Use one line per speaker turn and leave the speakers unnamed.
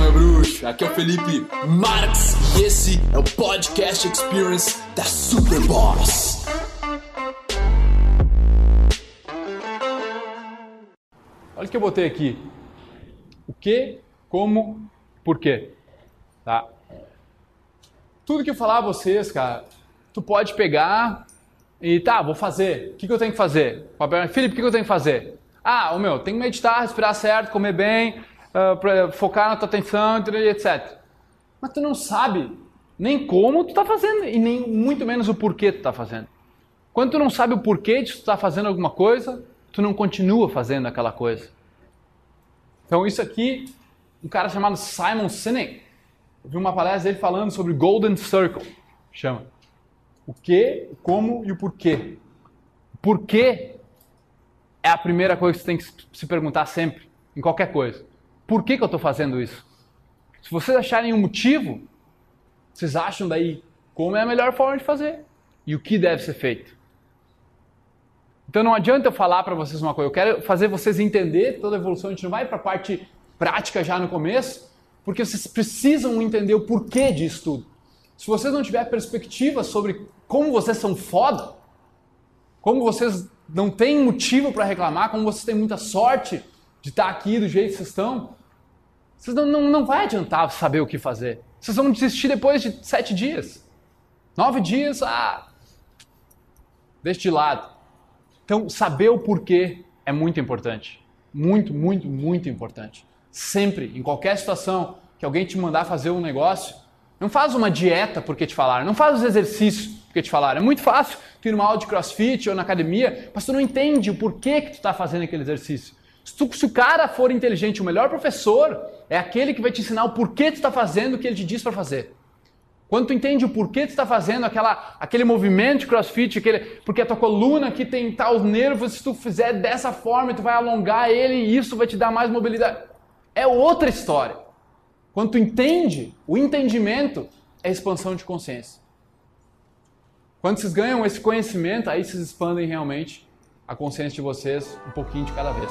meu bruxo. Aqui é o Felipe Marx e esse é o Podcast Experience da Superboss.
Olha o que eu botei aqui. O que, como, por quê. Tá? Tudo que eu falar a vocês, cara, tu pode pegar e tá, vou fazer. O que, que eu tenho que fazer? Felipe, o que, que eu tenho que fazer? Ah, o meu, tem que meditar, respirar certo, comer bem, uh, focar na tua atenção, etc. Mas tu não sabe nem como tu está fazendo e nem muito menos o porquê tu está fazendo. Quando tu não sabe o porquê de tu estar tá fazendo alguma coisa, tu não continua fazendo aquela coisa. Então isso aqui, um cara chamado Simon Sinek, eu vi uma palestra dele falando sobre Golden Circle, chama. O que, o como e o porquê. O porquê é a primeira coisa que você tem que se perguntar sempre, em qualquer coisa. Por que, que eu estou fazendo isso? Se vocês acharem um motivo, vocês acham daí como é a melhor forma de fazer e o que deve ser feito. Então não adianta eu falar para vocês uma coisa, eu quero fazer vocês entender toda a evolução, a gente não vai para a parte prática já no começo, porque vocês precisam entender o porquê disso tudo. Se vocês não tiverem perspectiva sobre como vocês são foda, como vocês não têm motivo para reclamar, como vocês têm muita sorte de estar aqui do jeito que vocês estão, vocês não, não, não vai adiantar saber o que fazer. Vocês vão desistir depois de sete dias. Nove dias, ah, deixa de lado. Então, saber o porquê é muito importante. Muito, muito, muito importante. Sempre, em qualquer situação que alguém te mandar fazer um negócio, não faz uma dieta porque te falaram, não faz os exercícios porque te falaram. É muito fácil tu ir numa aula de crossfit ou na academia, mas tu não entende o porquê que tu está fazendo aquele exercício. Se, tu, se, o cara for inteligente, o melhor professor é aquele que vai te ensinar o porquê tu está fazendo o que ele te diz para fazer. Quando tu entende o porquê tu está fazendo aquela, aquele movimento de crossfit, aquele, porque a tua coluna aqui tem tal nervos, se tu fizer dessa forma, tu vai alongar ele e isso vai te dar mais mobilidade. É outra história. Quando tu entende, o entendimento é expansão de consciência. Quando vocês ganham esse conhecimento, aí vocês expandem realmente a consciência de vocês um pouquinho de cada vez.